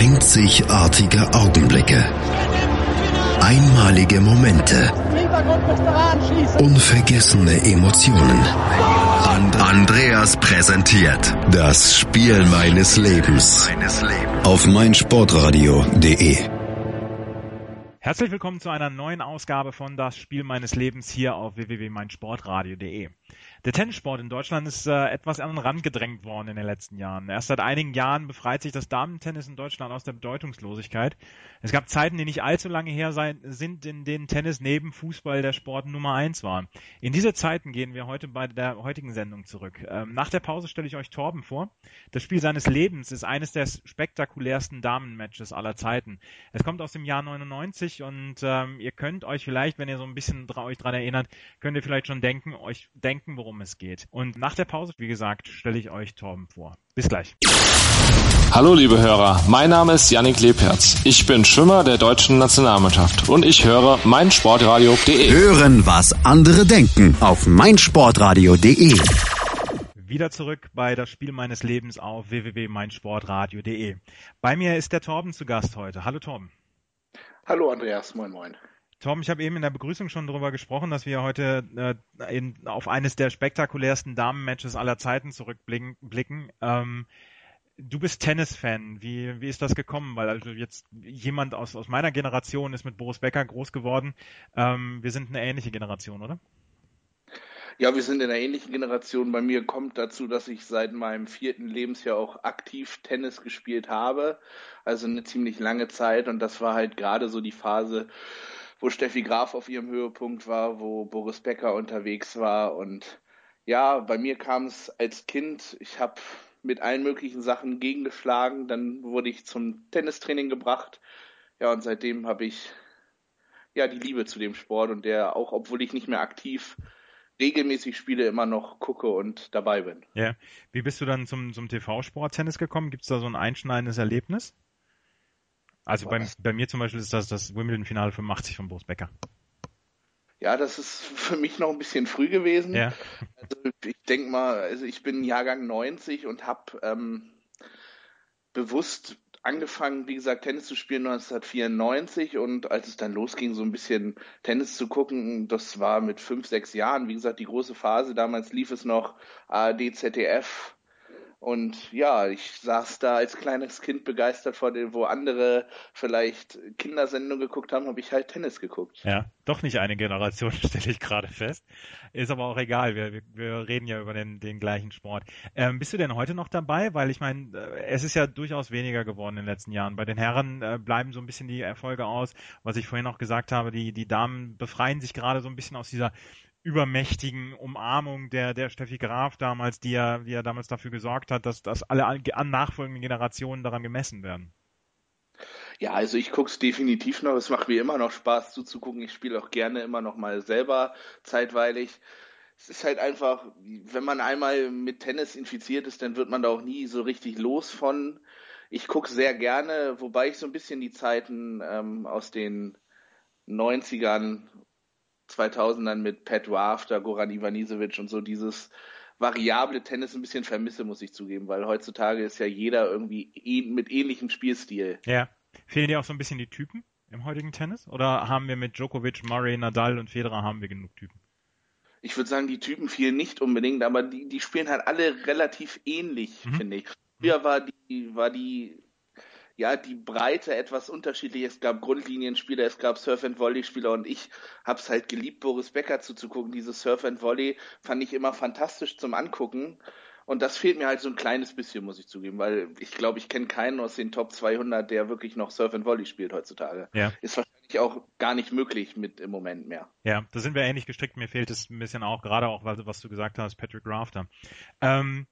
Einzigartige Augenblicke. Einmalige Momente. Unvergessene Emotionen. And Andreas präsentiert das Spiel meines Lebens auf meinsportradio.de. Herzlich willkommen zu einer neuen Ausgabe von Das Spiel meines Lebens hier auf www.meinsportradio.de. Der Tennissport in Deutschland ist äh, etwas an den Rand gedrängt worden in den letzten Jahren. Erst seit einigen Jahren befreit sich das Damentennis in Deutschland aus der Bedeutungslosigkeit. Es gab Zeiten, die nicht allzu lange her sein, sind, in denen Tennis neben Fußball der Sport Nummer eins war. In diese Zeiten gehen wir heute bei der heutigen Sendung zurück. Ähm, nach der Pause stelle ich euch Torben vor. Das Spiel seines Lebens ist eines der spektakulärsten Damenmatches aller Zeiten. Es kommt aus dem Jahr 99 und ähm, ihr könnt euch vielleicht, wenn ihr so ein bisschen dra euch dran erinnert, könnt ihr vielleicht schon denken, euch denken, worum worum es geht. Und nach der Pause, wie gesagt, stelle ich euch Torben vor. Bis gleich. Hallo liebe Hörer, mein Name ist Yannick Lebherz. Ich bin Schwimmer der deutschen Nationalmannschaft und ich höre meinsportradio.de. Hören, was andere denken auf meinsportradio.de. Wieder zurück bei das Spiel meines Lebens auf www.meinsportradio.de. Bei mir ist der Torben zu Gast heute. Hallo Torben. Hallo Andreas, moin moin. Tom, ich habe eben in der Begrüßung schon darüber gesprochen, dass wir heute äh, in, auf eines der spektakulärsten Damenmatches aller Zeiten zurückblicken. Ähm, du bist Tennis-Fan. Wie, wie ist das gekommen? Weil also jetzt jemand aus, aus meiner Generation ist mit Boris Becker groß geworden. Ähm, wir sind eine ähnliche Generation, oder? Ja, wir sind in einer ähnlichen Generation. Bei mir kommt dazu, dass ich seit meinem vierten Lebensjahr auch aktiv Tennis gespielt habe. Also eine ziemlich lange Zeit. Und das war halt gerade so die Phase, wo Steffi Graf auf ihrem Höhepunkt war, wo Boris Becker unterwegs war. Und ja, bei mir kam es als Kind, ich habe mit allen möglichen Sachen gegengeschlagen, dann wurde ich zum Tennistraining gebracht. Ja, und seitdem habe ich ja die Liebe zu dem Sport und der auch, obwohl ich nicht mehr aktiv regelmäßig spiele, immer noch gucke und dabei bin. Ja. Wie bist du dann zum, zum TV-Sport Tennis gekommen? Gibt es da so ein einschneidendes Erlebnis? Also bei, bei, mir zum Beispiel ist das das Wimbledon-Finale 85 von Boris Becker. Ja, das ist für mich noch ein bisschen früh gewesen. Ja. Also ich denke mal, also ich bin Jahrgang 90 und habe ähm, bewusst angefangen, wie gesagt, Tennis zu spielen 1994 und als es dann losging, so ein bisschen Tennis zu gucken, das war mit fünf, sechs Jahren, wie gesagt, die große Phase. Damals lief es noch ARD, ZDF, und ja, ich saß da als kleines Kind begeistert vor dem, wo andere vielleicht Kindersendungen geguckt haben, habe ich halt Tennis geguckt. Ja, doch nicht eine Generation, stelle ich gerade fest. Ist aber auch egal, wir, wir reden ja über den, den gleichen Sport. Ähm, bist du denn heute noch dabei? Weil ich meine, äh, es ist ja durchaus weniger geworden in den letzten Jahren. Bei den Herren äh, bleiben so ein bisschen die Erfolge aus. Was ich vorhin auch gesagt habe, die, die Damen befreien sich gerade so ein bisschen aus dieser übermächtigen Umarmung der, der Steffi Graf damals, die ja, die ja damals dafür gesorgt hat, dass, dass alle an nachfolgenden Generationen daran gemessen werden. Ja, also ich gucke es definitiv noch. Es macht mir immer noch Spaß zuzugucken. Ich spiele auch gerne immer noch mal selber zeitweilig. Es ist halt einfach, wenn man einmal mit Tennis infiziert ist, dann wird man da auch nie so richtig los von. Ich gucke sehr gerne, wobei ich so ein bisschen die Zeiten ähm, aus den 90ern 2000ern mit Pat Rafter, Goran Ivanisevic und so dieses variable Tennis ein bisschen vermisse, muss ich zugeben, weil heutzutage ist ja jeder irgendwie mit ähnlichem Spielstil. Ja. Fehlen dir auch so ein bisschen die Typen im heutigen Tennis? Oder haben wir mit Djokovic, Murray, Nadal und Federer haben wir genug Typen? Ich würde sagen, die Typen fehlen nicht unbedingt, aber die, die spielen halt alle relativ ähnlich, mhm. finde ich. Früher war die, war die ja, die Breite etwas unterschiedlich. Es gab Grundlinienspieler, es gab Surf-and-Volley-Spieler und ich habe es halt geliebt, Boris Becker zuzugucken. Dieses Surf-and-Volley fand ich immer fantastisch zum Angucken. Und das fehlt mir halt so ein kleines bisschen, muss ich zugeben, weil ich glaube, ich kenne keinen aus den Top 200, der wirklich noch Surf and Volley spielt heutzutage. Ja. Ist wahrscheinlich auch gar nicht möglich mit im Moment mehr. Ja, da sind wir ähnlich gestrickt. Mir fehlt es ein bisschen auch, gerade auch, was du gesagt hast, Patrick Rafter. Ähm,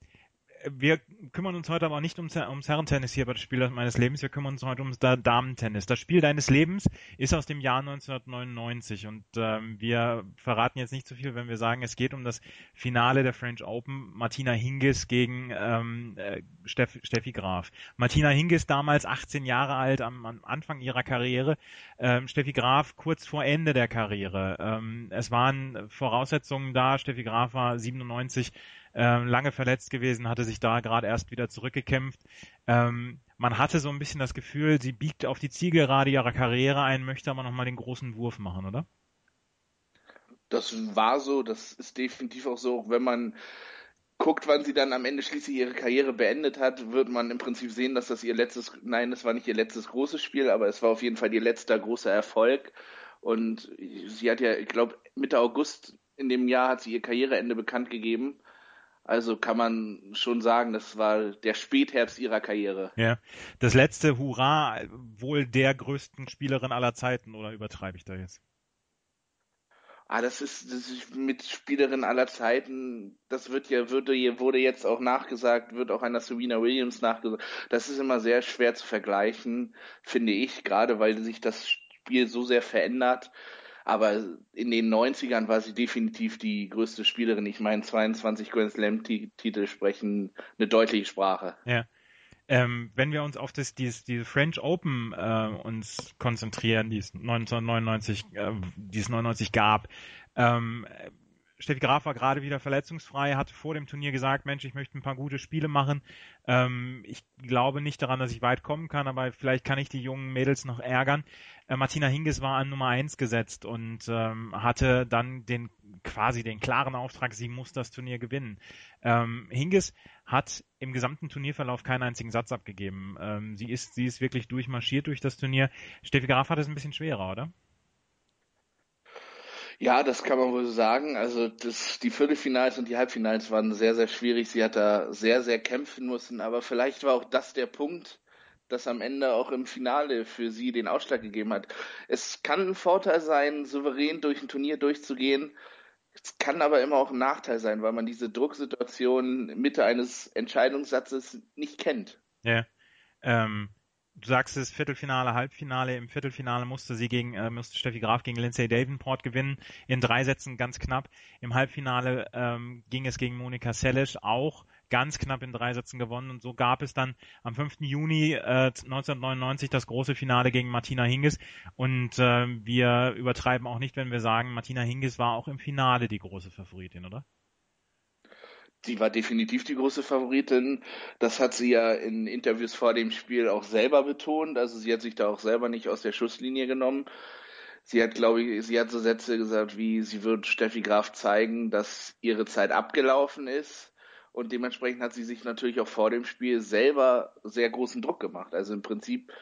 wir kümmern uns heute aber nicht ums, ums Herrentennis hier bei das Spiel meines Lebens, wir kümmern uns heute ums Damentennis. Das Spiel deines Lebens ist aus dem Jahr 1999 und ähm, wir verraten jetzt nicht zu viel, wenn wir sagen, es geht um das Finale der French Open, Martina Hingis gegen ähm, äh, Steff, Steffi Graf. Martina Hingis damals 18 Jahre alt am, am Anfang ihrer Karriere, ähm, Steffi Graf kurz vor Ende der Karriere. Ähm, es waren Voraussetzungen da, Steffi Graf war 97 ähm, lange verletzt gewesen, hatte sich da gerade erst wieder zurückgekämpft. Ähm, man hatte so ein bisschen das Gefühl, sie biegt auf die Zielgerade ihrer Karriere ein, möchte aber nochmal den großen Wurf machen, oder? Das war so, das ist definitiv auch so, wenn man guckt, wann sie dann am Ende schließlich ihre Karriere beendet hat, wird man im Prinzip sehen, dass das ihr letztes, nein, es war nicht ihr letztes großes Spiel, aber es war auf jeden Fall ihr letzter großer Erfolg. Und sie hat ja, ich glaube, Mitte August in dem Jahr hat sie ihr Karriereende bekannt gegeben. Also kann man schon sagen, das war der Spätherbst ihrer Karriere. Ja, das letzte Hurra wohl der größten Spielerin aller Zeiten, oder übertreibe ich da jetzt? Ah, das ist, das ist mit Spielerin aller Zeiten, das wird ja, würde, wurde jetzt auch nachgesagt, wird auch einer Serena Williams nachgesagt. Das ist immer sehr schwer zu vergleichen, finde ich, gerade weil sich das Spiel so sehr verändert. Aber in den 90ern war sie definitiv die größte Spielerin. Ich meine, 22 Grand Slam-Titel sprechen eine deutliche Sprache. Ja. Ähm, wenn wir uns auf das, dieses, diese French Open äh, uns konzentrieren, die es 1999, äh, die es 99 gab, ähm, Steffi Graf war gerade wieder verletzungsfrei, hatte vor dem Turnier gesagt, Mensch, ich möchte ein paar gute Spiele machen. Ähm, ich glaube nicht daran, dass ich weit kommen kann, aber vielleicht kann ich die jungen Mädels noch ärgern. Äh, Martina Hingis war an Nummer eins gesetzt und ähm, hatte dann den quasi den klaren Auftrag, sie muss das Turnier gewinnen. Ähm, Hingis hat im gesamten Turnierverlauf keinen einzigen Satz abgegeben. Ähm, sie ist sie ist wirklich durchmarschiert durch das Turnier. Steffi Graf hat es ein bisschen schwerer, oder? Ja, das kann man wohl sagen. Also das, die Viertelfinals und die Halbfinals waren sehr, sehr schwierig. Sie hat da sehr, sehr kämpfen müssen. Aber vielleicht war auch das der Punkt, das am Ende auch im Finale für sie den Ausschlag gegeben hat. Es kann ein Vorteil sein, souverän durch ein Turnier durchzugehen. Es kann aber immer auch ein Nachteil sein, weil man diese Drucksituation Mitte eines Entscheidungssatzes nicht kennt. Ja. Ähm, du sagst es, Viertelfinale, Halbfinale. Im Viertelfinale musste sie gegen, äh, musste Steffi Graf gegen Lindsay Davenport gewinnen. In drei Sätzen ganz knapp. Im Halbfinale ähm, ging es gegen Monika Seles auch ganz knapp in drei Sätzen gewonnen. Und so gab es dann am 5. Juni äh, 1999 das große Finale gegen Martina Hingis. Und äh, wir übertreiben auch nicht, wenn wir sagen, Martina Hingis war auch im Finale die große Favoritin, oder? Sie war definitiv die große Favoritin. Das hat sie ja in Interviews vor dem Spiel auch selber betont. Also sie hat sich da auch selber nicht aus der Schusslinie genommen. Sie hat, glaube ich, sie hat so Sätze gesagt wie, sie wird Steffi Graf zeigen, dass ihre Zeit abgelaufen ist. Und dementsprechend hat sie sich natürlich auch vor dem Spiel selber sehr großen Druck gemacht. Also im Prinzip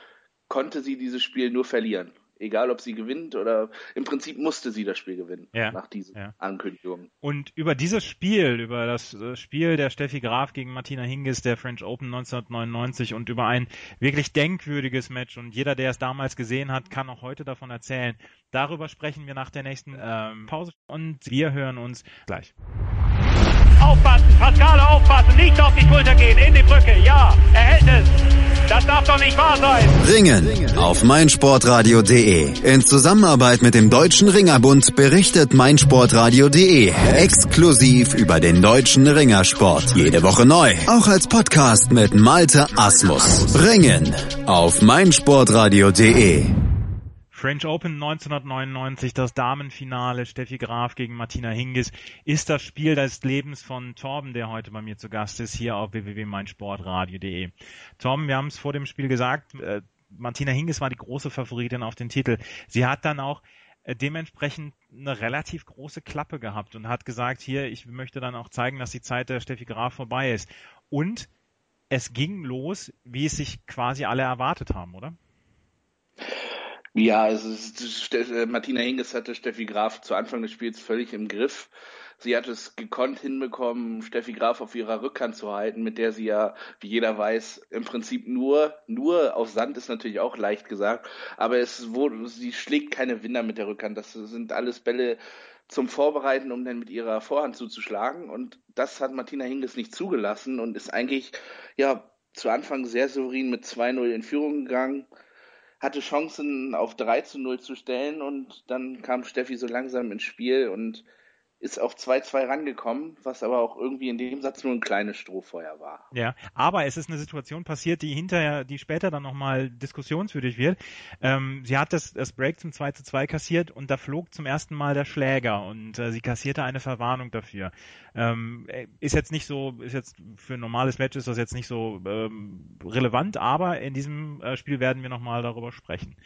konnte sie dieses Spiel nur verlieren egal ob sie gewinnt oder im Prinzip musste sie das Spiel gewinnen ja, nach dieser ja. Ankündigung. Und über dieses Spiel, über das äh, Spiel der Steffi Graf gegen Martina Hingis der French Open 1999 und über ein wirklich denkwürdiges Match und jeder, der es damals gesehen hat, kann auch heute davon erzählen. Darüber sprechen wir nach der nächsten ähm, Pause und wir hören uns gleich. Aufpassen, Pascale aufpassen, nicht auf die Schulter gehen, in die Brücke, ja, er hält es. Das darf doch nicht wahr sein. Ringen auf meinsportradio.de. In Zusammenarbeit mit dem Deutschen Ringerbund berichtet meinsportradio.de exklusiv über den deutschen Ringersport. Jede Woche neu, auch als Podcast mit Malte Asmus. Ringen auf meinsportradio.de. French Open 1999, das Damenfinale, Steffi Graf gegen Martina Hingis, ist das Spiel des Lebens von Torben, der heute bei mir zu Gast ist, hier auf www.meinsportradio.de. Torben, wir haben es vor dem Spiel gesagt, äh, Martina Hingis war die große Favoritin auf den Titel. Sie hat dann auch äh, dementsprechend eine relativ große Klappe gehabt und hat gesagt, hier, ich möchte dann auch zeigen, dass die Zeit der Steffi Graf vorbei ist. Und es ging los, wie es sich quasi alle erwartet haben, oder? Ja, also äh, Martina Hingis hatte Steffi Graf zu Anfang des Spiels völlig im Griff. Sie hat es gekonnt hinbekommen, Steffi Graf auf ihrer Rückhand zu halten, mit der sie ja, wie jeder weiß, im Prinzip nur, nur auf Sand ist natürlich auch leicht gesagt, aber es wurde, sie schlägt keine Winder mit der Rückhand. Das sind alles Bälle zum Vorbereiten, um dann mit ihrer Vorhand zuzuschlagen. Und das hat Martina Hingis nicht zugelassen und ist eigentlich, ja, zu Anfang sehr souverän mit 2-0 in Führung gegangen hatte Chancen auf 3 zu 0 zu stellen und dann kam Steffi so langsam ins Spiel und ist auf 2-2 rangekommen, was aber auch irgendwie in dem Satz nur ein kleines Strohfeuer war. Ja, aber es ist eine Situation passiert, die hinterher, die später dann nochmal diskussionswürdig wird. Ähm, sie hat das, das Break zum 2 zu 2 kassiert und da flog zum ersten Mal der Schläger und äh, sie kassierte eine Verwarnung dafür. Ähm, ist jetzt nicht so, ist jetzt für ein normales Match ist das jetzt nicht so ähm, relevant, aber in diesem äh, Spiel werden wir nochmal darüber sprechen.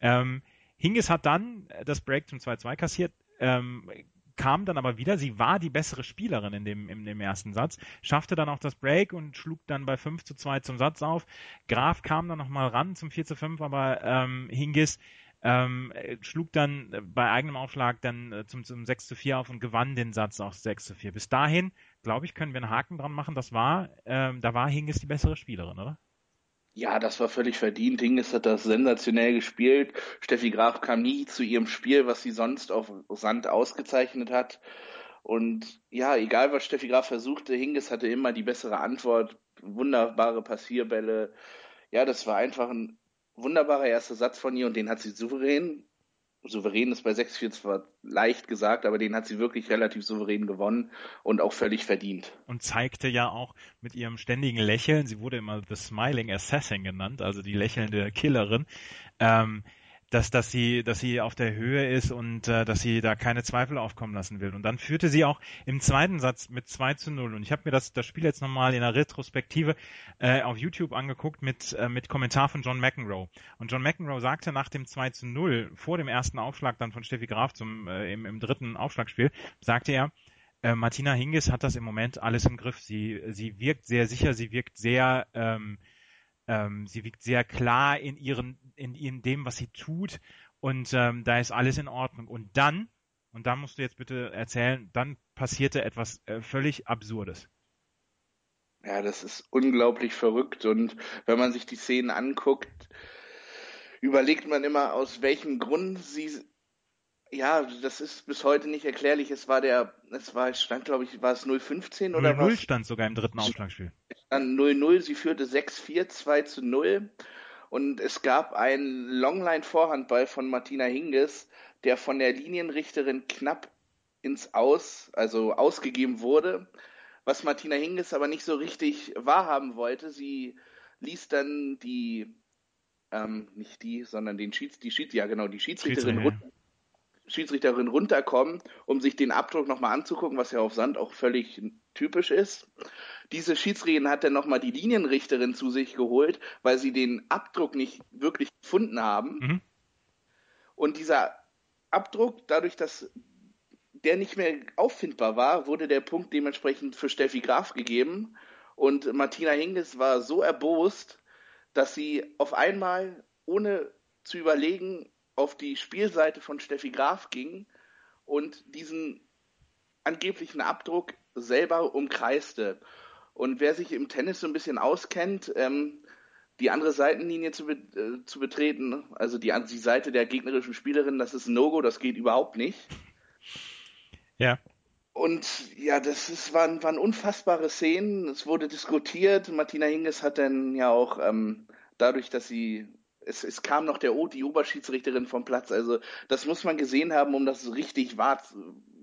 Ähm, Hingis hat dann das Break zum 2-2 kassiert, ähm, kam dann aber wieder, sie war die bessere Spielerin in dem, in dem ersten Satz, schaffte dann auch das Break und schlug dann bei 5 zu 2 zum Satz auf. Graf kam dann nochmal ran zum 4 zu 5, aber ähm, Hingis ähm, schlug dann bei eigenem Aufschlag dann äh, zum, zum 6 zu 4 auf und gewann den Satz auch 6 zu 4. Bis dahin, glaube ich, können wir einen Haken dran machen. Das war, ähm, da war Hingis die bessere Spielerin, oder? Ja, das war völlig verdient. Hingis hat das sensationell gespielt. Steffi Graf kam nie zu ihrem Spiel, was sie sonst auf Sand ausgezeichnet hat. Und ja, egal was Steffi Graf versuchte, Hingis hatte immer die bessere Antwort. Wunderbare Passierbälle. Ja, das war einfach ein wunderbarer erster Satz von ihr und den hat sie souverän souverän ist bei 6-4 zwar leicht gesagt, aber den hat sie wirklich relativ souverän gewonnen und auch völlig verdient. Und zeigte ja auch mit ihrem ständigen Lächeln, sie wurde immer The Smiling Assassin genannt, also die lächelnde Killerin, ähm, dass, dass sie, dass sie auf der Höhe ist und äh, dass sie da keine Zweifel aufkommen lassen will. Und dann führte sie auch im zweiten Satz mit 2 zu 0. Und ich habe mir das, das Spiel jetzt nochmal in der Retrospektive äh, auf YouTube angeguckt mit, äh, mit Kommentar von John McEnroe. Und John McEnroe sagte nach dem 2 zu 0, vor dem ersten Aufschlag dann von Steffi Graf zum, äh, im, im dritten Aufschlagspiel, sagte er, äh, Martina Hingis hat das im Moment alles im Griff. Sie, sie wirkt sehr sicher, sie wirkt sehr, ähm, ähm, sie wirkt sehr klar in ihren, in, in dem, was sie tut und ähm, da ist alles in Ordnung. Und dann, und da musst du jetzt bitte erzählen, dann passierte etwas äh, völlig Absurdes. Ja, das ist unglaublich verrückt und wenn man sich die Szenen anguckt, überlegt man immer, aus welchem Grund sie ja, das ist bis heute nicht erklärlich. Es war der, es war, stand, glaube ich, war es 015 oder 0 was? stand sogar im dritten Aufschlagspiel. Stand 0-0, sie führte 6-4, 2 zu 0. Und es gab einen Longline-Vorhandball von Martina Hingis, der von der Linienrichterin knapp ins Aus, also ausgegeben wurde, was Martina Hingis aber nicht so richtig wahrhaben wollte. Sie ließ dann die, ähm, nicht die, sondern den Schieds, die Schieds, ja genau, die Schiedsrichterin runter Schiedsrichterin runterkommen, um sich den Abdruck nochmal anzugucken, was ja auf Sand auch völlig typisch ist. Diese Schiedsrichterin hat dann nochmal die Linienrichterin zu sich geholt, weil sie den Abdruck nicht wirklich gefunden haben. Mhm. Und dieser Abdruck, dadurch, dass der nicht mehr auffindbar war, wurde der Punkt dementsprechend für Steffi Graf gegeben. Und Martina Hingis war so erbost, dass sie auf einmal, ohne zu überlegen, auf die Spielseite von Steffi Graf ging und diesen angeblichen Abdruck selber umkreiste. Und wer sich im Tennis so ein bisschen auskennt, ähm, die andere Seitenlinie zu, be äh, zu betreten, also die, die Seite der gegnerischen Spielerin, das ist ein No-Go, das geht überhaupt nicht. Ja. Und ja, das ist, waren, waren unfassbare Szenen. Es wurde diskutiert. Martina Hingis hat dann ja auch ähm, dadurch, dass sie es, es kam noch der o, die Oberschiedsrichterin vom Platz. Also das muss man gesehen haben, um das richtig wahr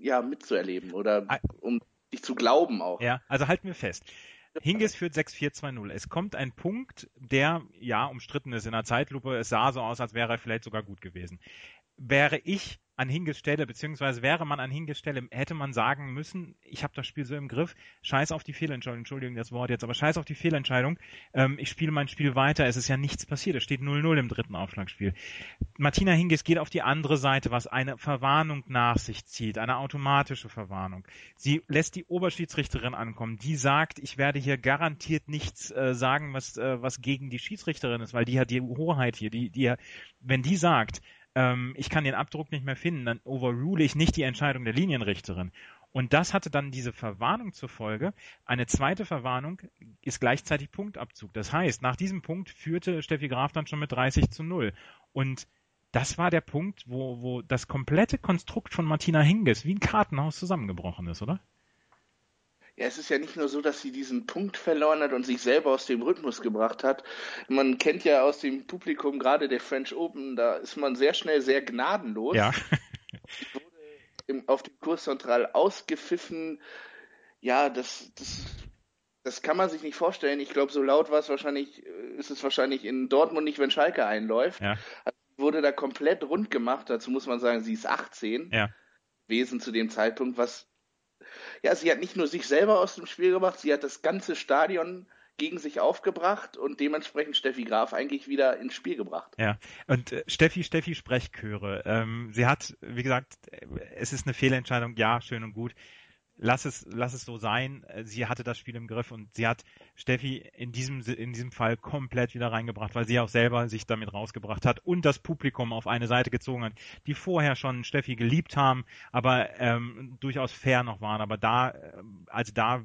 ja, mitzuerleben oder um dich zu glauben auch. Ja, also halten wir fest. Hingis führt 6-4-2-0. Es kommt ein Punkt, der ja umstritten ist in der Zeitlupe. Es sah so aus, als wäre er vielleicht sogar gut gewesen. Wäre ich an Hinges Stelle, beziehungsweise wäre man an Hinges Stelle, hätte man sagen müssen, ich habe das Spiel so im Griff, scheiß auf die Fehlentscheidung, Entschuldigung das Wort jetzt, aber scheiß auf die Fehlentscheidung, ähm, ich spiele mein Spiel weiter, es ist ja nichts passiert, es steht 0-0 im dritten Aufschlagspiel. Martina Hingis geht auf die andere Seite, was eine Verwarnung nach sich zieht, eine automatische Verwarnung. Sie lässt die Oberschiedsrichterin ankommen, die sagt, ich werde hier garantiert nichts äh, sagen, was, äh, was gegen die Schiedsrichterin ist, weil die hat die Hoheit hier, die, die, wenn die sagt, ähm, ich kann den Abdruck nicht mehr finden, dann overrule ich nicht die Entscheidung der Linienrichterin. Und das hatte dann diese Verwarnung zur Folge. Eine zweite Verwarnung ist gleichzeitig Punktabzug. Das heißt, nach diesem Punkt führte Steffi Graf dann schon mit 30 zu 0. Und das war der Punkt, wo, wo das komplette Konstrukt von Martina Hingis wie ein Kartenhaus zusammengebrochen ist, oder? Ja, es ist ja nicht nur so, dass sie diesen Punkt verloren hat und sich selber aus dem Rhythmus gebracht hat. Man kennt ja aus dem Publikum gerade der French Open, da ist man sehr schnell sehr gnadenlos. Ja. Im, auf dem Kurs Central ausgepfiffen. Ja, das, das, das kann man sich nicht vorstellen. Ich glaube, so laut war es wahrscheinlich, äh, ist es wahrscheinlich in Dortmund nicht, wenn Schalke einläuft. Ja. Also wurde da komplett rund gemacht. Dazu muss man sagen, sie ist 18 ja. gewesen zu dem Zeitpunkt, was ja, sie hat nicht nur sich selber aus dem Spiel gemacht, sie hat das ganze Stadion gegen sich aufgebracht und dementsprechend Steffi Graf eigentlich wieder ins Spiel gebracht. Ja, und äh, Steffi, Steffi Sprechchöre. Ähm, sie hat, wie gesagt, es ist eine Fehlentscheidung, ja, schön und gut. Lass es, lass es so sein. Sie hatte das Spiel im Griff und sie hat Steffi in diesem, in diesem Fall komplett wieder reingebracht, weil sie auch selber sich damit rausgebracht hat und das Publikum auf eine Seite gezogen hat, die vorher schon Steffi geliebt haben, aber ähm, durchaus fair noch waren. Aber da, also da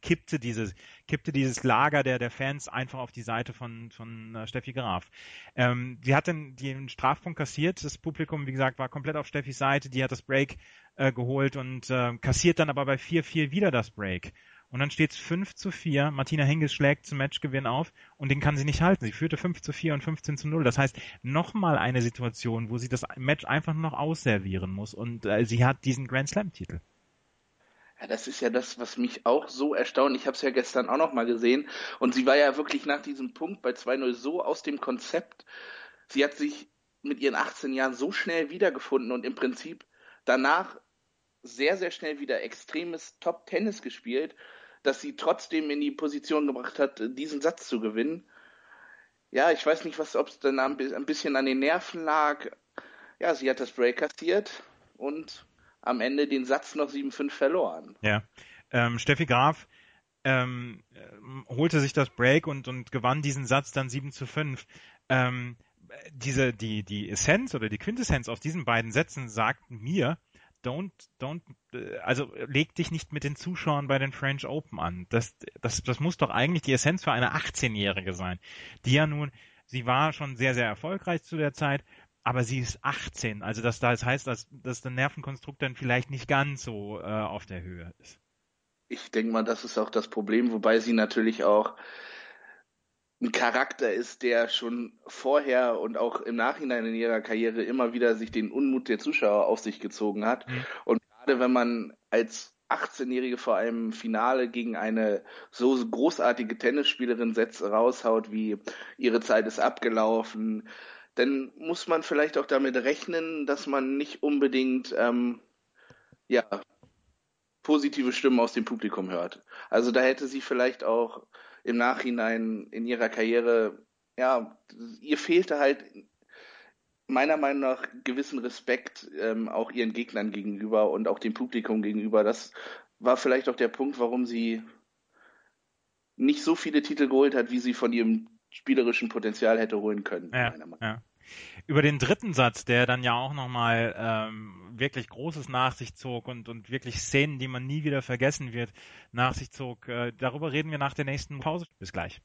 kippte dieses, kippte dieses Lager der, der Fans einfach auf die Seite von, von uh, Steffi Graf. Ähm, sie hat dann den Strafpunkt kassiert. Das Publikum, wie gesagt, war komplett auf Steffis Seite. Die hat das Break äh, geholt und äh, kassiert dann aber bei 4-4 wieder das Break. Und dann steht es 5 zu 4. Martina Hingis schlägt zum Matchgewinn auf und den kann sie nicht halten. Sie führte 5 zu 4 und 15 zu 0. Das heißt, nochmal eine Situation, wo sie das Match einfach noch ausservieren muss und äh, sie hat diesen Grand Slam-Titel. Ja, das ist ja das, was mich auch so erstaunt. Ich habe es ja gestern auch noch mal gesehen. Und sie war ja wirklich nach diesem Punkt bei 2-0 so aus dem Konzept. Sie hat sich mit ihren 18 Jahren so schnell wiedergefunden und im Prinzip danach sehr, sehr schnell wieder extremes Top-Tennis gespielt, dass sie trotzdem in die Position gebracht hat, diesen Satz zu gewinnen. Ja, ich weiß nicht, was, ob es dann ein bisschen an den Nerven lag. Ja, sie hat das Break kassiert und am Ende den Satz noch 7-5 verloren. Ja. Ähm, Steffi Graf ähm, holte sich das Break und, und gewann diesen Satz dann 7 zu 5. Ähm, diese, die, die Essenz oder die Quintessenz aus diesen beiden Sätzen sagt mir, don't, don't, also leg dich nicht mit den Zuschauern bei den French Open an. Das, das, das muss doch eigentlich die Essenz für eine 18-Jährige sein, die ja nun, sie war schon sehr, sehr erfolgreich zu der Zeit, aber sie ist 18. Also das, das heißt, dass, dass der Nervenkonstrukt dann vielleicht nicht ganz so äh, auf der Höhe ist. Ich denke mal, das ist auch das Problem, wobei sie natürlich auch ein Charakter ist, der schon vorher und auch im Nachhinein in ihrer Karriere immer wieder sich den Unmut der Zuschauer auf sich gezogen hat. Mhm. Und gerade wenn man als 18-Jährige vor einem Finale gegen eine so großartige Tennisspielerin setzt, raushaut wie ihre Zeit ist abgelaufen, dann muss man vielleicht auch damit rechnen, dass man nicht unbedingt ähm, ja, positive Stimmen aus dem Publikum hört. Also da hätte sie vielleicht auch im Nachhinein in ihrer Karriere, ja, ihr fehlte halt meiner Meinung nach gewissen Respekt ähm, auch ihren Gegnern gegenüber und auch dem Publikum gegenüber. Das war vielleicht auch der Punkt, warum sie nicht so viele Titel geholt hat, wie sie von ihrem spielerischen Potenzial hätte holen können. Ja, ja. Über den dritten Satz, der dann ja auch nochmal ähm, wirklich Großes nach sich zog und, und wirklich Szenen, die man nie wieder vergessen wird, nach sich zog, äh, darüber reden wir nach der nächsten Pause. Bis gleich.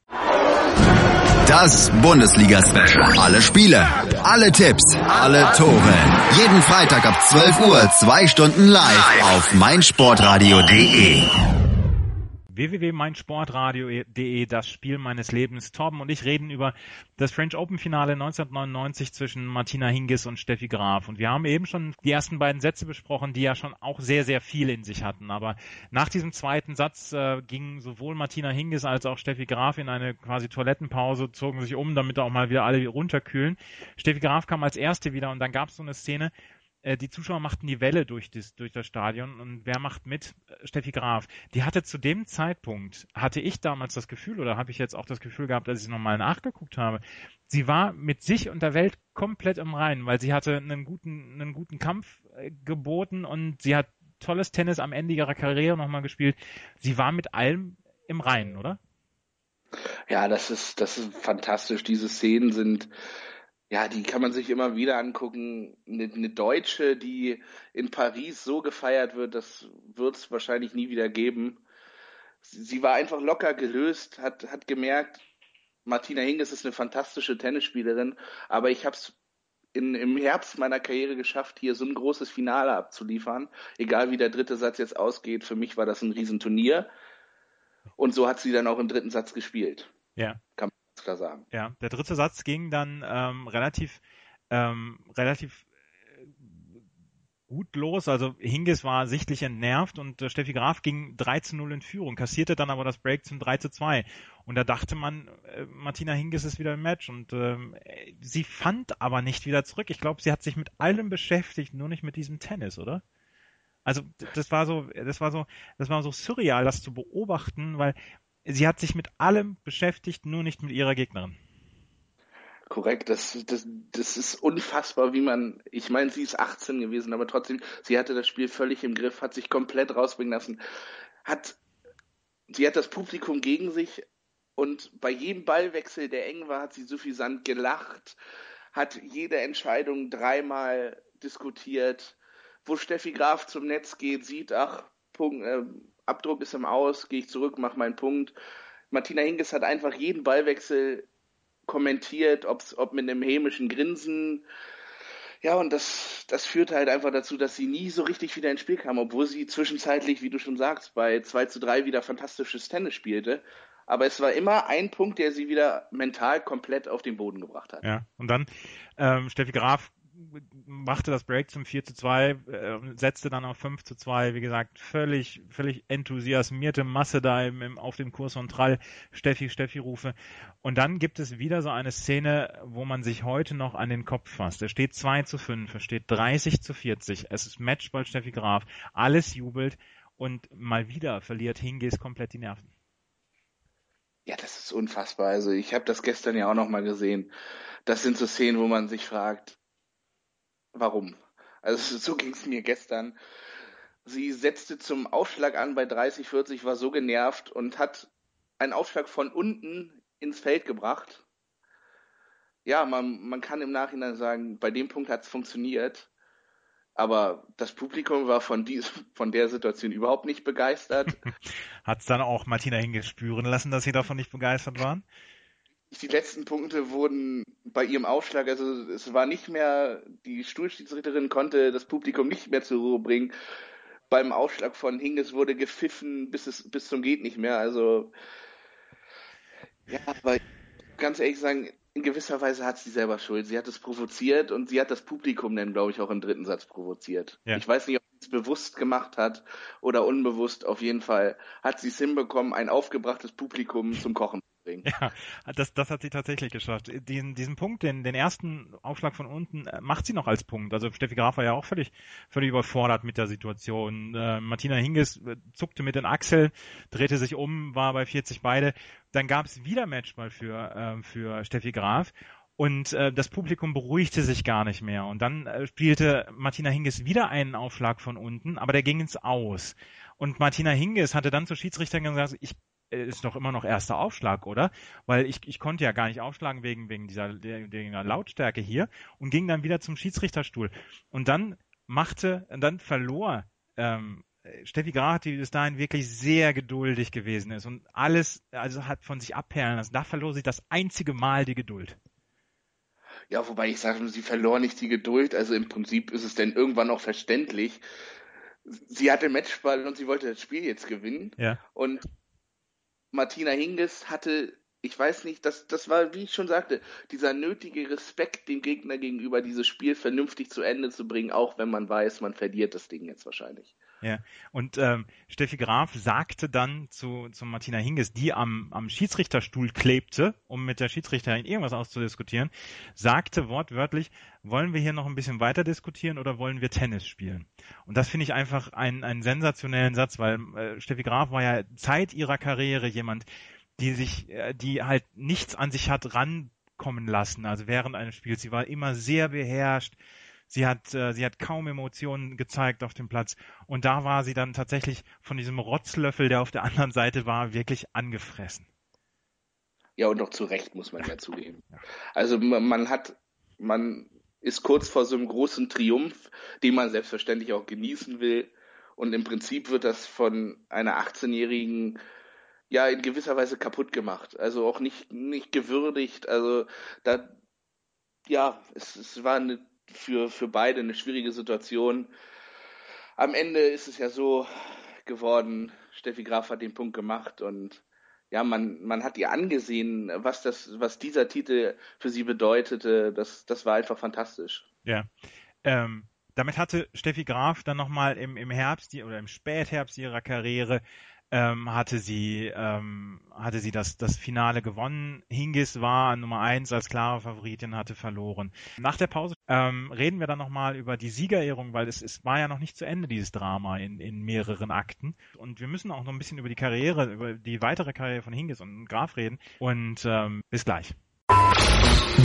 Das Bundesliga-Special. Alle Spiele, alle Tipps, alle Tore. Jeden Freitag ab 12 Uhr, zwei Stunden live auf meinsportradio.de www.meinsportradio.de, das Spiel meines Lebens. Torben und ich reden über das French Open Finale 1999 zwischen Martina Hingis und Steffi Graf. Und wir haben eben schon die ersten beiden Sätze besprochen, die ja schon auch sehr, sehr viel in sich hatten. Aber nach diesem zweiten Satz äh, gingen sowohl Martina Hingis als auch Steffi Graf in eine quasi Toilettenpause, zogen sich um, damit auch mal wieder alle runterkühlen. Steffi Graf kam als erste wieder und dann gab es so eine Szene, äh, die Zuschauer machten die Welle durch das, durch das Stadion und wer macht mit? Äh, Steffi Graf. Die hatte zu dem Zeitpunkt, hatte ich damals das Gefühl oder habe ich jetzt auch das Gefühl gehabt, als ich nochmal nachgeguckt habe, sie war mit sich und der Welt komplett im Reinen, weil sie hatte einen guten, einen guten Kampf äh, geboten und sie hat tolles Tennis am Ende ihrer Karriere nochmal gespielt. Sie war mit allem im Reinen, oder? Ja, das ist, das ist fantastisch. Diese Szenen sind, ja, die kann man sich immer wieder angucken. Eine, eine Deutsche, die in Paris so gefeiert wird, das wird es wahrscheinlich nie wieder geben. Sie, sie war einfach locker gelöst, hat, hat gemerkt, Martina Hingis ist eine fantastische Tennisspielerin, aber ich habe es im Herbst meiner Karriere geschafft, hier so ein großes Finale abzuliefern. Egal wie der dritte Satz jetzt ausgeht, für mich war das ein Riesenturnier. Und so hat sie dann auch im dritten Satz gespielt. Ja. Kann klar sagen. Ja, der dritte Satz ging dann ähm, relativ, ähm, relativ äh, gut los. Also Hingis war sichtlich entnervt und äh, Steffi Graf ging 3 zu 0 in Führung, kassierte dann aber das Break zum 3 zu 2. Und da dachte man, äh, Martina Hingis ist wieder im Match und ähm, sie fand aber nicht wieder zurück. Ich glaube, sie hat sich mit allem beschäftigt, nur nicht mit diesem Tennis, oder? Also das war so, das war so, das war so surreal, das zu beobachten, weil sie hat sich mit allem beschäftigt, nur nicht mit ihrer Gegnerin. Korrekt, das, das, das ist unfassbar, wie man, ich meine, sie ist 18 gewesen, aber trotzdem, sie hatte das Spiel völlig im Griff, hat sich komplett rausbringen lassen, hat, sie hat das Publikum gegen sich und bei jedem Ballwechsel, der eng war, hat sie suffisant gelacht, hat jede Entscheidung dreimal diskutiert, wo Steffi Graf zum Netz geht, sieht, ach, Punkt, äh, Abdruck ist im Aus, gehe ich zurück, mach meinen Punkt. Martina Hingis hat einfach jeden Ballwechsel kommentiert, ob's, ob mit einem hämischen Grinsen. Ja, und das, das führt halt einfach dazu, dass sie nie so richtig wieder ins Spiel kam, obwohl sie zwischenzeitlich, wie du schon sagst, bei 2 zu 3 wieder fantastisches Tennis spielte. Aber es war immer ein Punkt, der sie wieder mental komplett auf den Boden gebracht hat. Ja, und dann ähm, Steffi Graf machte das Break zum 4 zu 2, äh, setzte dann auf 5 zu 2, wie gesagt, völlig, völlig enthusiasmierte Masse da im, im, auf dem Kurs und Trall, Steffi, Steffi rufe. Und dann gibt es wieder so eine Szene, wo man sich heute noch an den Kopf fasst. Es steht 2 zu 5, es steht 30 zu 40, es ist Matchball Steffi Graf, alles jubelt und mal wieder verliert Hingis komplett die Nerven. Ja, das ist unfassbar. Also ich habe das gestern ja auch noch mal gesehen. Das sind so Szenen, wo man sich fragt, warum. Also so ging es mir gestern. Sie setzte zum Aufschlag an bei 30, 40, war so genervt und hat einen Aufschlag von unten ins Feld gebracht. Ja, man, man kann im Nachhinein sagen, bei dem Punkt hat es funktioniert. Aber das Publikum war von, diesem, von der Situation überhaupt nicht begeistert. hat es dann auch Martina hingespüren lassen, dass sie davon nicht begeistert waren? Die letzten Punkte wurden bei ihrem Aufschlag, also es war nicht mehr, die Stuhlschiedsrichterin konnte das Publikum nicht mehr zur Ruhe bringen. Beim Aufschlag von Hinges wurde gepfiffen bis es bis zum geht nicht mehr. Also ja, aber ganz ehrlich sagen, in gewisser Weise hat sie selber Schuld. Sie hat es provoziert und sie hat das Publikum dann, glaube ich, auch im dritten Satz provoziert. Ja. Ich weiß nicht, ob sie es bewusst gemacht hat oder unbewusst. Auf jeden Fall hat sie es hinbekommen, ein aufgebrachtes Publikum zum Kochen bringen. Ja, das, das hat sie tatsächlich geschafft. Diesen, diesen Punkt, den, den ersten Aufschlag von unten, äh, macht sie noch als Punkt. Also Steffi Graf war ja auch völlig, völlig überfordert mit der Situation. Äh, Martina Hingis äh, zuckte mit den Achseln, drehte sich um, war bei 40 beide. Dann gab es wieder Matchball für, äh, für Steffi Graf. Und äh, das Publikum beruhigte sich gar nicht mehr. Und dann äh, spielte Martina Hingis wieder einen Aufschlag von unten, aber der ging ins Aus. Und Martina Hingis hatte dann zur Schiedsrichterin gesagt, ich ist doch immer noch erster Aufschlag, oder? Weil ich, ich konnte ja gar nicht aufschlagen wegen, wegen dieser, dieser Lautstärke hier und ging dann wieder zum Schiedsrichterstuhl. Und dann machte, dann verlor ähm, Steffi Graf, die bis dahin wirklich sehr geduldig gewesen ist und alles, also hat von sich abperlen lassen. Da verlor sie das einzige Mal die Geduld. Ja, wobei ich sage, sie verlor nicht die Geduld. Also im Prinzip ist es denn irgendwann auch verständlich. Sie hatte Matchball und sie wollte das Spiel jetzt gewinnen. Ja. Und Martina Hingis hatte, ich weiß nicht, das, das war, wie ich schon sagte, dieser nötige Respekt dem Gegner gegenüber, dieses Spiel vernünftig zu Ende zu bringen, auch wenn man weiß, man verliert das Ding jetzt wahrscheinlich. Ja, und ähm, Steffi Graf sagte dann zu, zu Martina Hingis, die am, am Schiedsrichterstuhl klebte, um mit der Schiedsrichterin irgendwas auszudiskutieren, sagte wortwörtlich, wollen wir hier noch ein bisschen weiter diskutieren oder wollen wir Tennis spielen? Und das finde ich einfach einen, einen sensationellen Satz, weil äh, Steffi Graf war ja Zeit ihrer Karriere jemand, die sich, äh, die halt nichts an sich hat rankommen lassen, also während eines Spiels. Sie war immer sehr beherrscht, Sie hat, äh, sie hat kaum Emotionen gezeigt auf dem Platz. Und da war sie dann tatsächlich von diesem Rotzlöffel, der auf der anderen Seite war, wirklich angefressen. Ja, und auch zu Recht, muss man ja zugeben. Also man hat, man ist kurz vor so einem großen Triumph, den man selbstverständlich auch genießen will. Und im Prinzip wird das von einer 18-jährigen ja in gewisser Weise kaputt gemacht. Also auch nicht, nicht gewürdigt. Also da, ja, es, es war eine für, für beide eine schwierige Situation. Am Ende ist es ja so geworden, Steffi Graf hat den Punkt gemacht und ja, man, man hat ihr angesehen, was das, was dieser Titel für sie bedeutete. Das, das war einfach fantastisch. Ja. Ähm, damit hatte Steffi Graf dann nochmal im, im Herbst oder im Spätherbst ihrer Karriere ähm, hatte sie ähm, hatte sie das das Finale gewonnen. Hingis war Nummer eins als klare Favoritin, hatte verloren. Nach der Pause ähm, reden wir dann nochmal über die Siegerehrung, weil es, es war ja noch nicht zu Ende dieses Drama in, in mehreren Akten und wir müssen auch noch ein bisschen über die Karriere, über die weitere Karriere von Hingis und Graf reden und ähm, bis gleich.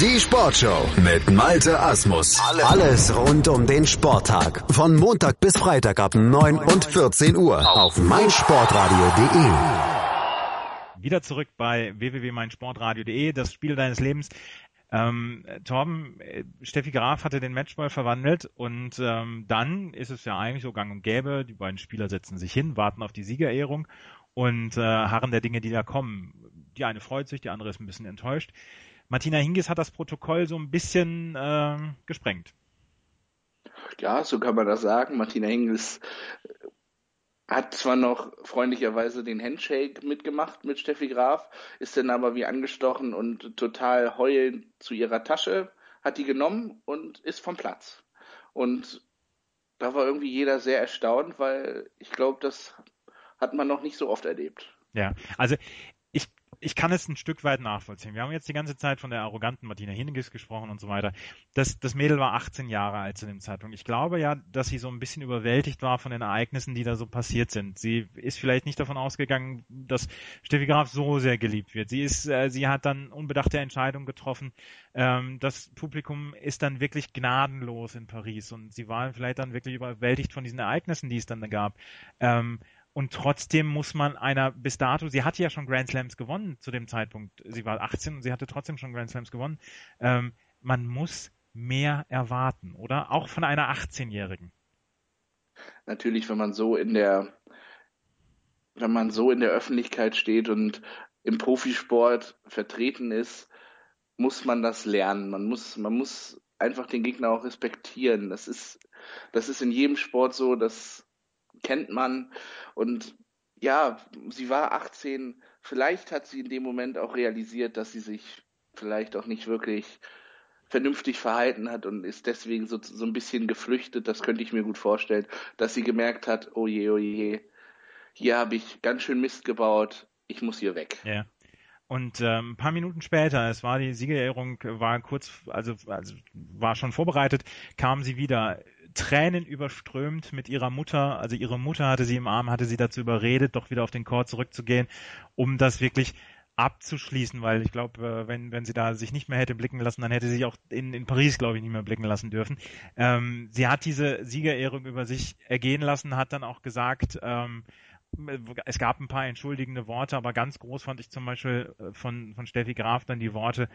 Die Sportshow mit Malte Asmus. Alles rund um den Sporttag. Von Montag bis Freitag ab 9 und 14 Uhr auf meinsportradio.de. Wieder zurück bei www.meinsportradio.de, das Spiel deines Lebens. Ähm, Torben, äh, Steffi Graf hatte den Matchball verwandelt und ähm, dann ist es ja eigentlich so gang und gäbe, die beiden Spieler setzen sich hin, warten auf die Siegerehrung und äh, harren der Dinge, die da kommen. Die eine freut sich, die andere ist ein bisschen enttäuscht. Martina Hingis hat das Protokoll so ein bisschen äh, gesprengt. Ja, so kann man das sagen. Martina Hingis äh, hat zwar noch freundlicherweise den Handshake mitgemacht mit Steffi Graf, ist dann aber wie angestochen und total heulend zu ihrer Tasche, hat die genommen und ist vom Platz. Und da war irgendwie jeder sehr erstaunt, weil ich glaube, das hat man noch nicht so oft erlebt. Ja, also ich ich kann es ein Stück weit nachvollziehen. Wir haben jetzt die ganze Zeit von der arroganten Martina Hingis gesprochen und so weiter. Das, das Mädel war 18 Jahre alt zu dem Zeitpunkt. Ich glaube ja, dass sie so ein bisschen überwältigt war von den Ereignissen, die da so passiert sind. Sie ist vielleicht nicht davon ausgegangen, dass Steffi Graf so sehr geliebt wird. Sie ist, äh, sie hat dann unbedachte Entscheidungen getroffen. Ähm, das Publikum ist dann wirklich gnadenlos in Paris und sie waren vielleicht dann wirklich überwältigt von diesen Ereignissen, die es dann da gab. Ähm, und trotzdem muss man einer bis dato, sie hatte ja schon Grand Slams gewonnen zu dem Zeitpunkt. Sie war 18 und sie hatte trotzdem schon Grand Slams gewonnen. Ähm, man muss mehr erwarten, oder? Auch von einer 18-Jährigen. Natürlich, wenn man so in der, wenn man so in der Öffentlichkeit steht und im Profisport vertreten ist, muss man das lernen. Man muss, man muss einfach den Gegner auch respektieren. Das ist, das ist in jedem Sport so, dass kennt man. Und ja, sie war 18. Vielleicht hat sie in dem Moment auch realisiert, dass sie sich vielleicht auch nicht wirklich vernünftig verhalten hat und ist deswegen so, so ein bisschen geflüchtet. Das könnte ich mir gut vorstellen, dass sie gemerkt hat, oh je, oh je, hier habe ich ganz schön Mist gebaut, ich muss hier weg. Ja. Und ähm, ein paar Minuten später, es war die Siegerehrung, war kurz, also, also war schon vorbereitet, kam sie wieder Tränen überströmt mit ihrer Mutter. Also ihre Mutter hatte sie im Arm, hatte sie dazu überredet, doch wieder auf den Chor zurückzugehen, um das wirklich abzuschließen, weil ich glaube, äh, wenn, wenn sie da sich nicht mehr hätte blicken lassen, dann hätte sie sich auch in, in Paris, glaube ich, nicht mehr blicken lassen dürfen. Ähm, sie hat diese Siegerehrung über sich ergehen lassen, hat dann auch gesagt, ähm, es gab ein paar entschuldigende Worte, aber ganz groß fand ich zum Beispiel äh, von, von Steffi Graf dann die Worte,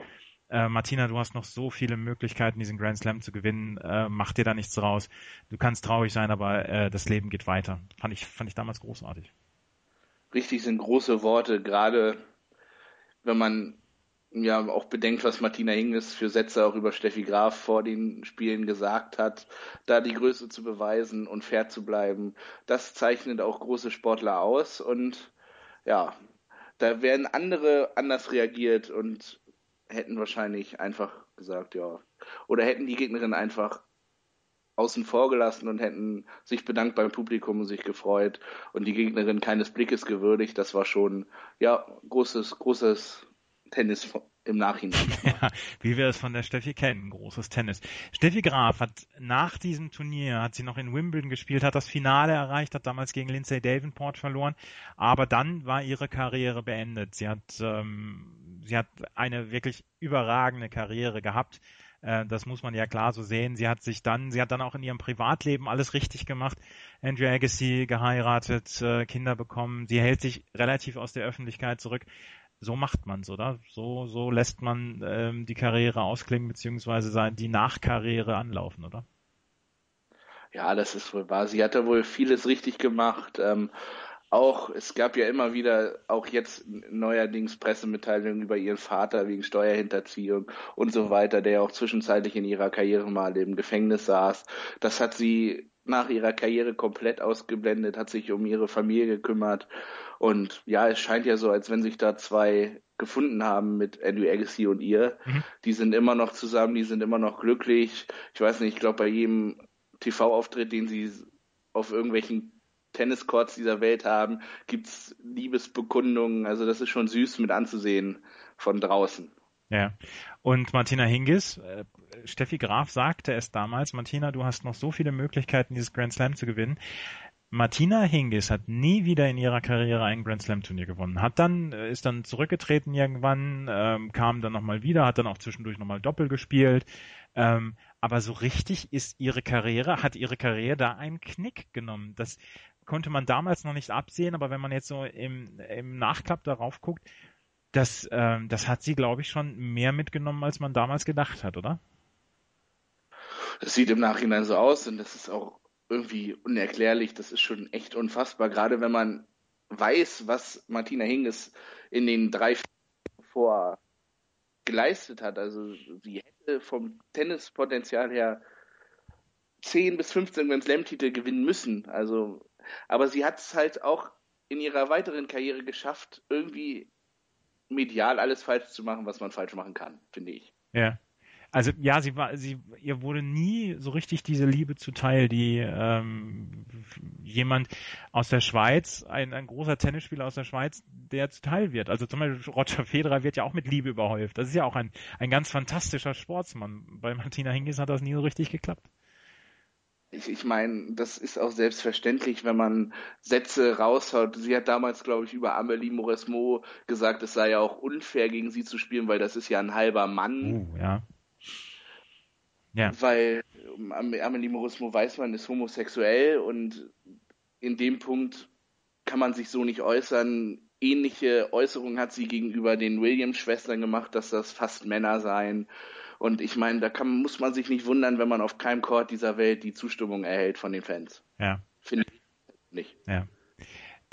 äh, Martina, du hast noch so viele Möglichkeiten, diesen Grand Slam zu gewinnen. Äh, mach dir da nichts draus. Du kannst traurig sein, aber äh, das Leben geht weiter. Fand ich, fand ich damals großartig. Richtig sind große Worte, gerade wenn man ja auch bedenkt, was Martina Hingis für Sätze auch über Steffi Graf vor den Spielen gesagt hat, da die Größe zu beweisen und fair zu bleiben, das zeichnet auch große Sportler aus und ja, da werden andere anders reagiert und hätten wahrscheinlich einfach gesagt, ja. Oder hätten die Gegnerin einfach außen vor gelassen und hätten sich bedankt beim Publikum und sich gefreut und die Gegnerin keines Blickes gewürdigt. Das war schon, ja, großes, großes Tennis im Nachhinein. Ja, wie wir es von der Steffi kennen, großes Tennis. Steffi Graf hat nach diesem Turnier, hat sie noch in Wimbledon gespielt, hat das Finale erreicht, hat damals gegen Lindsay Davenport verloren, aber dann war ihre Karriere beendet. Sie hat, ähm, sie hat eine wirklich überragende Karriere gehabt. Äh, das muss man ja klar so sehen. Sie hat sich dann, sie hat dann auch in ihrem Privatleben alles richtig gemacht. Andrew Agassi geheiratet, äh, Kinder bekommen. Sie hält sich relativ aus der Öffentlichkeit zurück so macht man's, oder? So, so lässt man ähm, die Karriere ausklingen, beziehungsweise die Nachkarriere anlaufen, oder? Ja, das ist wohl wahr. Sie hat ja wohl vieles richtig gemacht. Ähm, auch, es gab ja immer wieder, auch jetzt neuerdings Pressemitteilungen über ihren Vater wegen Steuerhinterziehung und so weiter, der auch zwischenzeitlich in ihrer Karriere mal im Gefängnis saß. Das hat sie nach ihrer Karriere komplett ausgeblendet, hat sich um ihre Familie gekümmert und ja, es scheint ja so, als wenn sich da zwei gefunden haben mit Andrew Agassi und ihr. Mhm. Die sind immer noch zusammen, die sind immer noch glücklich. Ich weiß nicht, ich glaube, bei jedem TV-Auftritt, den sie auf irgendwelchen Tenniscourts dieser Welt haben, gibt's Liebesbekundungen. Also das ist schon süß mit anzusehen von draußen. Ja. Und Martina Hingis, äh, Steffi Graf sagte es damals, Martina, du hast noch so viele Möglichkeiten, dieses Grand Slam zu gewinnen. Martina Hingis hat nie wieder in ihrer Karriere ein Grand Slam Turnier gewonnen. Hat dann, äh, ist dann zurückgetreten irgendwann, ähm, kam dann nochmal wieder, hat dann auch zwischendurch nochmal Doppel gespielt. Ähm, aber so richtig ist ihre Karriere, hat ihre Karriere da einen Knick genommen. Das konnte man damals noch nicht absehen, aber wenn man jetzt so im, im Nachklapp darauf guckt, das, ähm, das hat sie, glaube ich, schon mehr mitgenommen, als man damals gedacht hat, oder? Das sieht im Nachhinein so aus und das ist auch irgendwie unerklärlich. Das ist schon echt unfassbar, gerade wenn man weiß, was Martina Hingis in den drei vor geleistet hat. Also sie hätte vom Tennispotenzial her 10 bis 15 Grand Slam Titel gewinnen müssen. Also, aber sie hat es halt auch in ihrer weiteren Karriere geschafft, irgendwie medial alles falsch zu machen, was man falsch machen kann, finde ich. Ja. Also ja, sie war, sie, ihr wurde nie so richtig diese Liebe zuteil, die ähm, jemand aus der Schweiz, ein, ein großer Tennisspieler aus der Schweiz, der zuteil wird. Also zum Beispiel Roger Federer wird ja auch mit Liebe überhäuft. Das ist ja auch ein, ein ganz fantastischer Sportsmann. Bei Martina Hingis hat das nie so richtig geklappt. Ich, ich meine, das ist auch selbstverständlich, wenn man Sätze raushaut. Sie hat damals, glaube ich, über Amelie Mauresmo gesagt, es sei ja auch unfair, gegen sie zu spielen, weil das ist ja ein halber Mann. Uh, ja. Ja. Weil Amelie Mauresmo weiß man, ist homosexuell und in dem Punkt kann man sich so nicht äußern. Ähnliche Äußerungen hat sie gegenüber den Williams-Schwestern gemacht, dass das fast Männer seien. Und ich meine, da kann, muss man sich nicht wundern, wenn man auf keinem Court dieser Welt die Zustimmung erhält von den Fans. Ja. Finde ich nicht. Ja.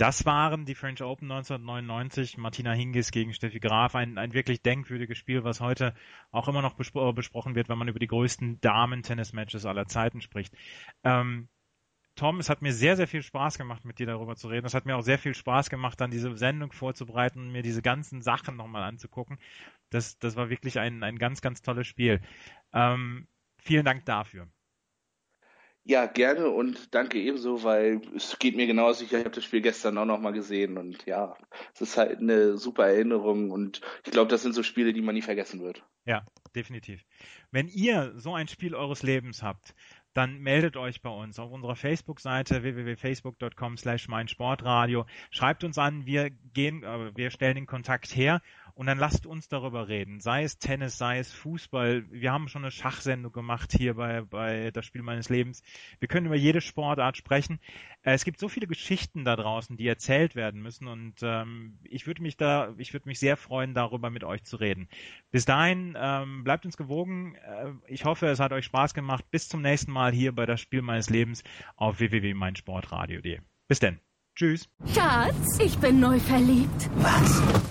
Das waren die French Open 1999, Martina Hingis gegen Steffi Graf, ein, ein wirklich denkwürdiges Spiel, was heute auch immer noch bespro besprochen wird, wenn man über die größten Damen-Tennis-Matches aller Zeiten spricht. Ähm, Tom, es hat mir sehr, sehr viel Spaß gemacht, mit dir darüber zu reden. Es hat mir auch sehr viel Spaß gemacht, dann diese Sendung vorzubereiten, mir diese ganzen Sachen nochmal anzugucken. Das, das war wirklich ein, ein ganz, ganz tolles Spiel. Ähm, vielen Dank dafür. Ja, gerne und danke ebenso, weil es geht mir genauso. Ich habe das Spiel gestern auch nochmal gesehen und ja, es ist halt eine super Erinnerung und ich glaube, das sind so Spiele, die man nie vergessen wird. Ja, definitiv. Wenn ihr so ein Spiel eures Lebens habt, dann meldet euch bei uns auf unserer Facebook-Seite www.facebook.com slash meinsportradio. Schreibt uns an, wir gehen, äh, wir stellen den Kontakt her und dann lasst uns darüber reden. Sei es Tennis, sei es Fußball. Wir haben schon eine Schachsendung gemacht hier bei, bei das Spiel meines Lebens. Wir können über jede Sportart sprechen. Äh, es gibt so viele Geschichten da draußen, die erzählt werden müssen und ähm, ich würde mich da, ich würde mich sehr freuen, darüber mit euch zu reden. Bis dahin, ähm, bleibt uns gewogen. Äh, ich hoffe, es hat euch Spaß gemacht. Bis zum nächsten Mal hier bei das Spiel meines Lebens auf www.meinsportradio.de. Bis denn. Tschüss. Schatz, ich bin neu verliebt. Was?